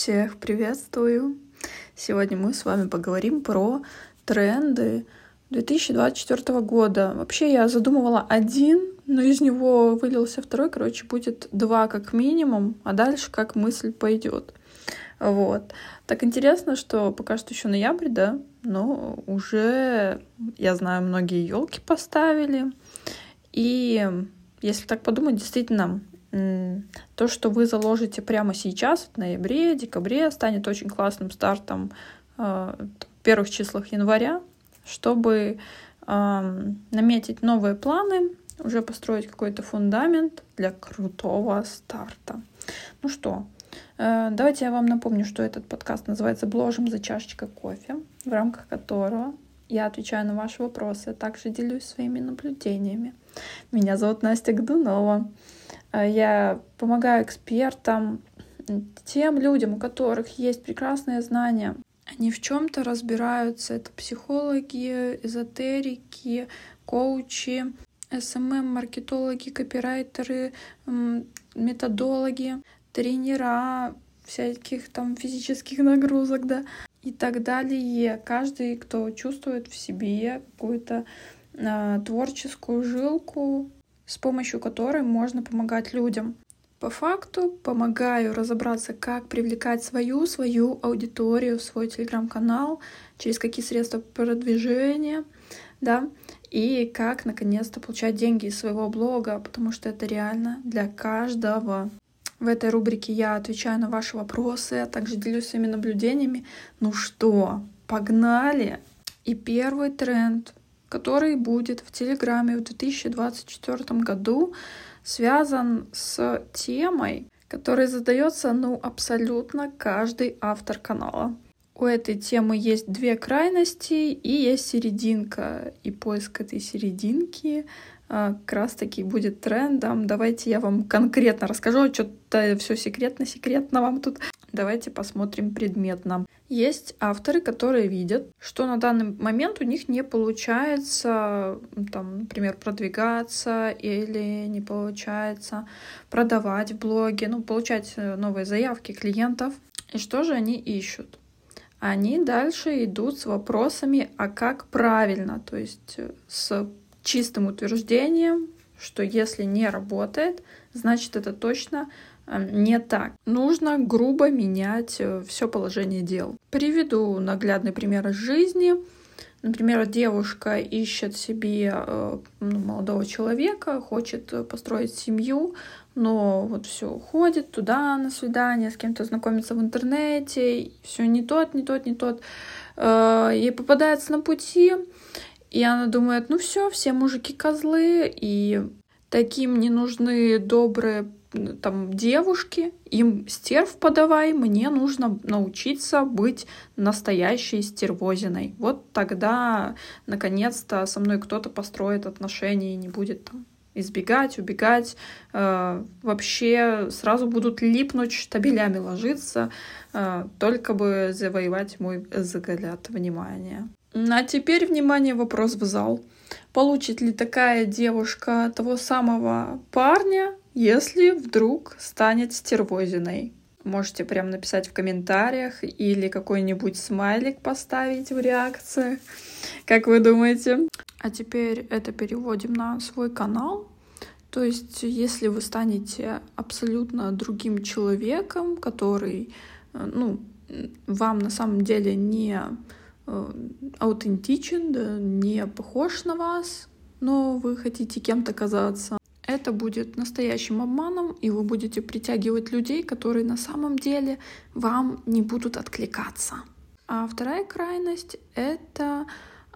Всех приветствую! Сегодня мы с вами поговорим про тренды 2024 года. Вообще я задумывала один, но из него вылился второй. Короче, будет два как минимум, а дальше как мысль пойдет. Вот. Так интересно, что пока что еще ноябрь, да, но уже, я знаю, многие елки поставили. И если так подумать, действительно, то, что вы заложите прямо сейчас, в ноябре, декабре, станет очень классным стартом э, в первых числах января, чтобы наметить новые планы, уже построить какой-то фундамент для крутого старта. Ну что, э, давайте я вам напомню, что этот подкаст называется «Бложим за чашечкой кофе», в рамках которого я отвечаю на ваши вопросы, а также делюсь своими наблюдениями. Меня зовут Настя Гдунова. Э, я помогаю экспертам, тем людям, у которых есть прекрасные знания. Они в чем-то разбираются. Это психологи, эзотерики, коучи, SMM, маркетологи, копирайтеры, методологи, тренера всяких там физических нагрузок, да, и так далее. Каждый, кто чувствует в себе какую-то э, творческую жилку, с помощью которой можно помогать людям. По факту помогаю разобраться, как привлекать свою, свою аудиторию, свой телеграм-канал, через какие средства продвижения, да, и как наконец-то получать деньги из своего блога, потому что это реально для каждого. В этой рубрике я отвечаю на ваши вопросы, а также делюсь своими наблюдениями. Ну что, погнали! И первый тренд который будет в Телеграме в 2024 году, связан с темой, которая задается ну, абсолютно каждый автор канала. У этой темы есть две крайности и есть серединка. И поиск этой серединки как раз таки будет трендом. Давайте я вам конкретно расскажу, что-то все секретно-секретно вам тут. Давайте посмотрим предметно. Есть авторы, которые видят, что на данный момент у них не получается, там, например, продвигаться или не получается продавать в блоге, ну, получать э, новые заявки клиентов. И что же они ищут? Они дальше идут с вопросами, а как правильно, то есть э, с чистым утверждением, что если не работает, значит это точно Эм, не так. Нужно грубо менять э, все положение дел. Приведу наглядный пример из жизни. Например, девушка ищет себе э, ну, молодого человека, хочет построить семью, но вот все ходит туда на свидание, с кем-то знакомится в интернете, все не тот, не тот, не тот. Э, ей попадается на пути, и она думает, ну все, все мужики козлы, и таким не нужны добрые там девушки, им стерв подавай, мне нужно научиться быть настоящей стервозиной. Вот тогда, наконец-то, со мной кто-то построит отношения и не будет там избегать, убегать, э, вообще сразу будут липнуть, штабелями ложиться, э, только бы завоевать мой взгляд внимания. А теперь, внимание, вопрос в зал. Получит ли такая девушка того самого парня, если вдруг станет стервозиной. Можете прям написать в комментариях или какой-нибудь смайлик поставить в реакции. Как вы думаете? А теперь это переводим на свой канал. То есть, если вы станете абсолютно другим человеком, который, э, ну, вам на самом деле не аутентичен, да, не похож на вас, но вы хотите кем-то казаться, это будет настоящим обманом, и вы будете притягивать людей, которые на самом деле вам не будут откликаться. А вторая крайность — это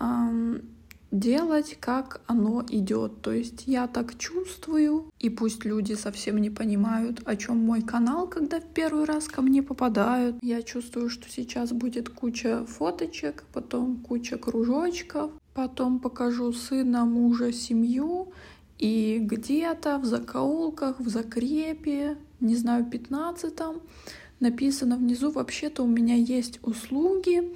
эм, делать, как оно идет. То есть я так чувствую, и пусть люди совсем не понимают, о чем мой канал, когда в первый раз ко мне попадают. Я чувствую, что сейчас будет куча фоточек, потом куча кружочков, потом покажу сына, мужа, семью, и где-то в закоулках, в закрепе, не знаю, пятнадцатом, написано внизу, вообще-то у меня есть услуги,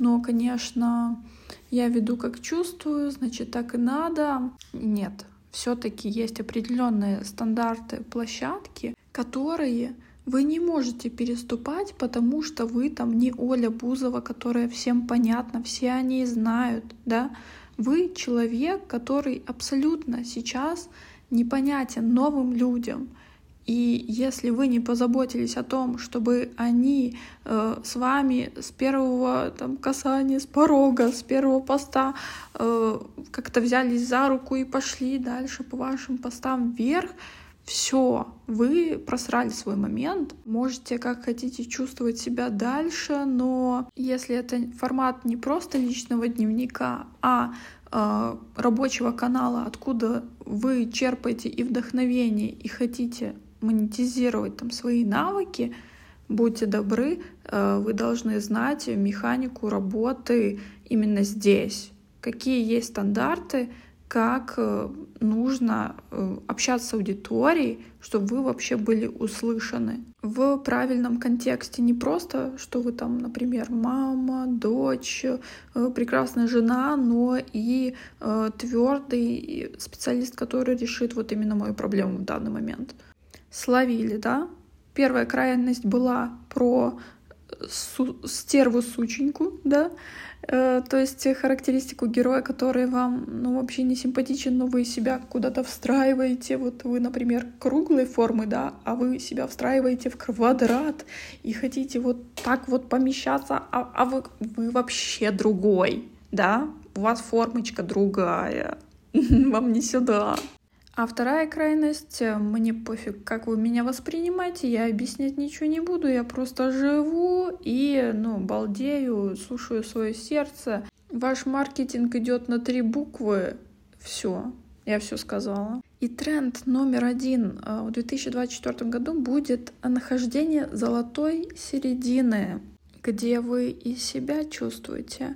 но, конечно, я веду как чувствую, значит, так и надо. Нет, все-таки есть определенные стандарты площадки, которые Вы не можете переступать, потому что вы там не Оля Бузова, которая всем понятна, все они знают, да. Вы человек, который абсолютно сейчас непонятен новым людям. И если вы не позаботились о том, чтобы они э, с вами с первого там, касания, с порога, с первого поста э, как-то взялись за руку и пошли дальше по вашим постам вверх, все, вы просрали свой момент, можете как хотите чувствовать себя дальше, но если это формат не просто личного дневника, а э, рабочего канала, откуда вы черпаете и вдохновение, и хотите монетизировать там свои навыки, будьте добры, э, вы должны знать механику работы именно здесь, какие есть стандарты, как э, нужно э, общаться с аудиторией, чтобы вы вообще были услышаны. В правильном контексте. Не просто, что вы там, например, мама, дочь, прекрасная жена, но и твердый специалист, который решит вот именно мою проблему в данный момент словили, да. Первая крайность была про су- стерву-сученьку, да, э, то есть характеристику героя, который вам, ну, вообще не симпатичен, но вы себя куда-то встраиваете, вот вы, например, круглой формы, да, а вы себя встраиваете в квадрат и хотите вот так вот помещаться, а, а вы, вы вообще другой, да, у вас формочка другая, вам не сюда. А вторая крайность, э, мне пофиг, как вы меня воспринимаете, я объяснять ничего не буду, я просто живу и, ну, балдею, слушаю свое сердце. Ваш маркетинг идет на три буквы, все, я все сказала. И тренд номер один э, в 2024 году будет нахождение золотой середины, где вы и себя чувствуете,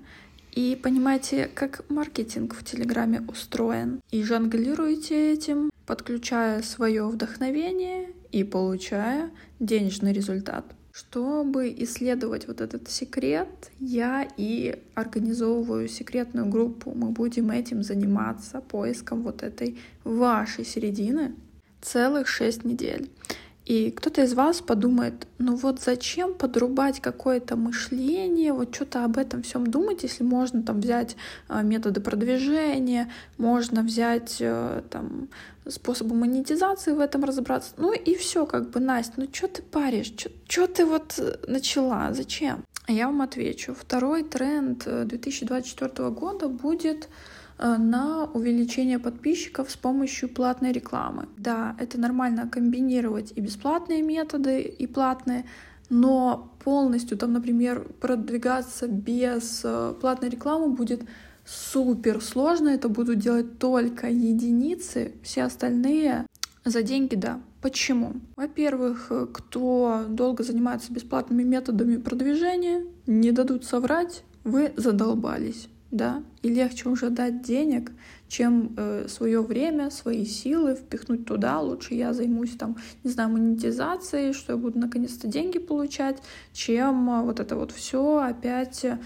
и понимаете, как маркетинг в Телеграме устроен, и жонглируете этим, подключая свое вдохновение и получая денежный результат. Чтобы исследовать вот этот секрет, я и организовываю секретную группу. Мы будем этим заниматься, поиском вот этой вашей середины целых шесть недель. И кто-то из вас подумает, ну вот зачем подрубать какое-то мышление, вот что-то об этом всем думать, если можно там взять а, методы продвижения, можно взять э, там способы монетизации в этом разобраться. Ну и все, как бы, Настя, ну что ты паришь, что ты вот э, начала, зачем? Я вам отвечу. Второй тренд 2024 э, года будет на увеличение подписчиков с помощью платной рекламы. Да, это нормально комбинировать и бесплатные методы, и платные, но полностью там, например, продвигаться без э, платной рекламы будет супер сложно. Это будут делать только единицы, все остальные за деньги, да. Почему? Во-первых, э, кто долго занимается бесплатными методами продвижения, не дадут соврать, вы задолбались да, и легче уже дать денег, чем э, свое время, свои силы впихнуть туда. Лучше я займусь там, не знаю, монетизацией, что я буду наконец-то деньги получать, чем э, вот это вот все опять э,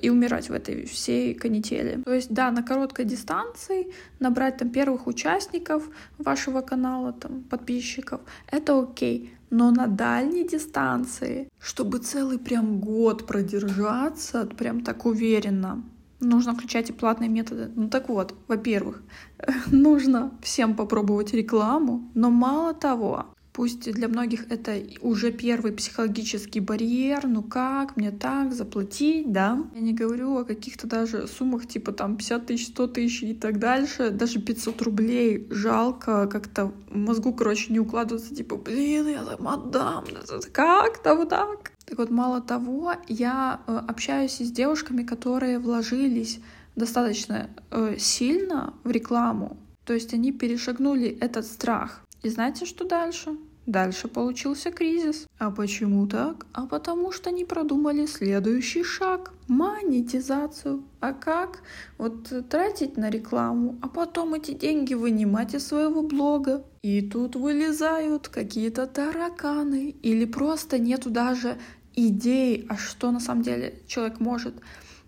и умирать в этой всей канители. То есть, да, на короткой дистанции набрать там первых участников вашего канала, там, подписчиков, это окей. Но на дальней дистанции, чтобы целый прям год продержаться, прям так уверенно, нужно включать и платные методы. Ну так вот, во-первых, нужно всем попробовать рекламу, но мало того, Пусть для многих это уже первый психологический барьер, ну как, мне так, заплатить, да. Я не говорю о каких-то даже суммах типа там 50 тысяч, 100 тысяч и так дальше, даже 500 рублей жалко, как-то мозгу, короче, не укладываться, типа, блин, я там отдам, как там так? Так вот, мало того, я э, общаюсь с девушками, которые вложились достаточно э, сильно в рекламу, то есть они перешагнули этот страх. И знаете, что дальше? Дальше получился кризис. А почему так? А потому что не продумали следующий шаг — монетизацию. А как? Вот тратить на рекламу, а потом эти деньги вынимать из своего блога. И тут вылезают какие-то тараканы. Или просто нету даже идей, а что на самом деле человек может.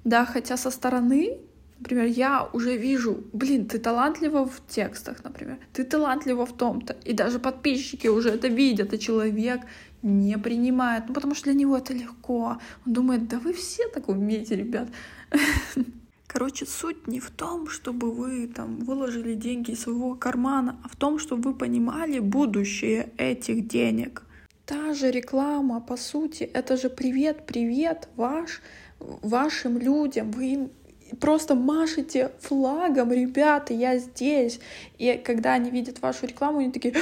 Да, хотя со стороны Например, я уже вижу, блин, ты талантлива в текстах, например, ты талантлива в том-то, и даже подписчики уже это видят, и человек не принимает, ну потому что для него это легко. Он думает, да вы все так умеете, ребят. Короче, суть не в том, чтобы вы там выложили деньги из своего кармана, а в том, чтобы вы понимали будущее этих денег. Та же реклама, по сути, это же привет, привет ваш, вашим людям. Вы им просто машете флагом, ребята, я здесь. И когда они видят вашу рекламу, они такие,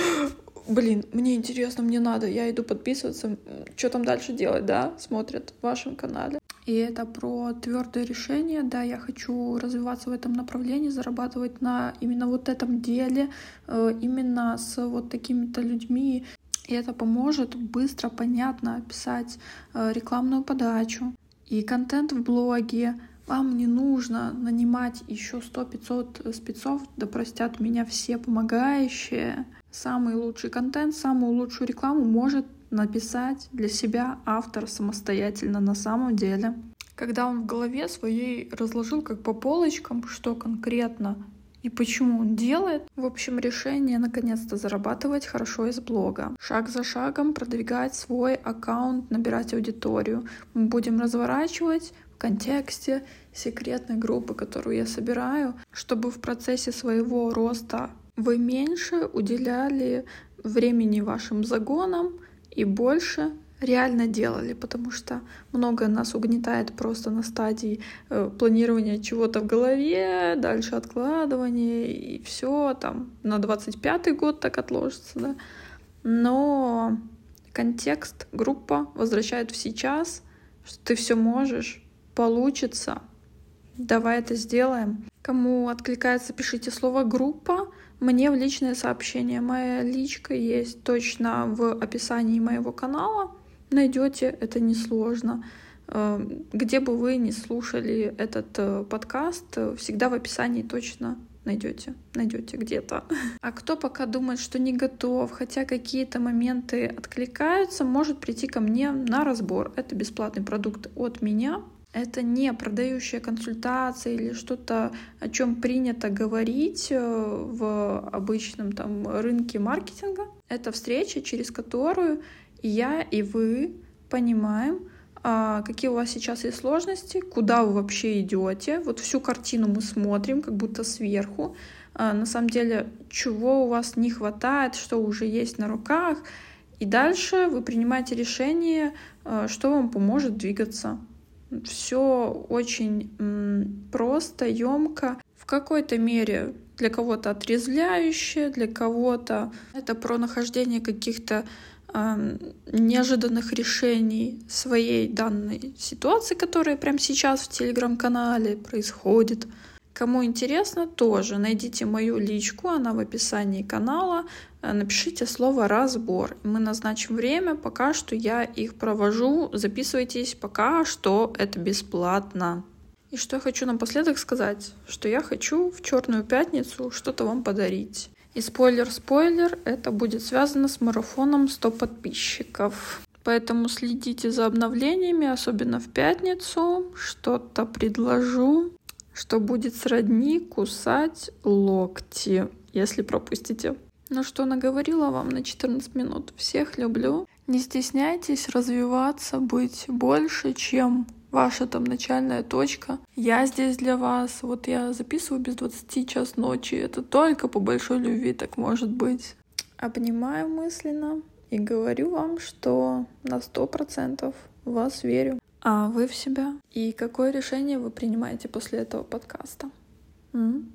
блин, мне интересно, мне надо, я иду подписываться, что там дальше делать, да, смотрят в вашем канале. И это про твердое решение, да, я хочу развиваться в этом направлении, зарабатывать на именно вот этом деле, э, именно с вот такими-то людьми. И это поможет быстро, понятно описать э, рекламную подачу и контент в блоге. Вам не нужно нанимать еще 100-500 спецов, да простят меня все помогающие. Самый лучший контент, самую лучшую рекламу может написать для себя автор самостоятельно на самом деле. Когда он в голове своей разложил как по полочкам, что конкретно и почему он делает. В общем, решение наконец-то зарабатывать хорошо из блога. Шаг за шагом продвигать свой аккаунт, набирать аудиторию. Мы будем разворачивать в контексте секретной группы, которую я собираю, чтобы в процессе своего роста вы меньше уделяли времени вашим загонам, и больше реально делали, потому что многое нас угнетает просто на стадии э, планирования чего-то в голове, дальше откладывания, и все там на 25-й год так отложится, да. Но контекст, группа возвращает в сейчас, что ты все можешь, получится, давай это сделаем. Кому откликается, пишите слово «группа», мне в личное сообщение. Моя личка есть точно в описании моего канала. Найдете, это несложно. Э, где бы вы не слушали этот э, подкаст, всегда в описании точно найдете, найдете где-то. А кто пока думает, что не готов, хотя какие-то моменты откликаются, может прийти ко мне на разбор. Это бесплатный продукт от меня. Это не продающая консультация или что-то, о чем принято говорить э, в обычном там рынке маркетинга. Это встреча, через которую я и вы понимаем, а, какие у вас сейчас есть сложности, куда вы вообще идете. Вот всю картину мы смотрим, как будто сверху. А, на самом деле, чего у вас не хватает, что уже есть на руках. И дальше вы принимаете решение, а, что вам поможет двигаться все очень просто, емко, в какой-то мере для кого-то отрезвляющее, для кого-то это про нахождение каких-то э, неожиданных решений своей данной ситуации, которая прямо сейчас в телеграм-канале происходит. Кому интересно, тоже найдите мою личку, она в описании канала. Э, напишите слово «разбор». Мы назначим время, пока что я их провожу. Записывайтесь, пока что это бесплатно. И что я хочу напоследок сказать, что я хочу в Черную пятницу что-то вам подарить. И спойлер-спойлер, это будет связано с марафоном 100 подписчиков. Поэтому следите за обновлениями, особенно в пятницу. Что-то предложу что будет сродни кусать локти, если пропустите. Ну что, наговорила вам на 14 минут. Всех люблю. Не стесняйтесь развиваться, быть больше, чем ваша там начальная точка. Я здесь для вас. Вот я записываю без 20 час ночи. Это только по большой любви так может быть. Обнимаю мысленно и говорю вам, что на сто процентов вас верю а вы в себя? И какое решение вы принимаете после этого подкаста? М?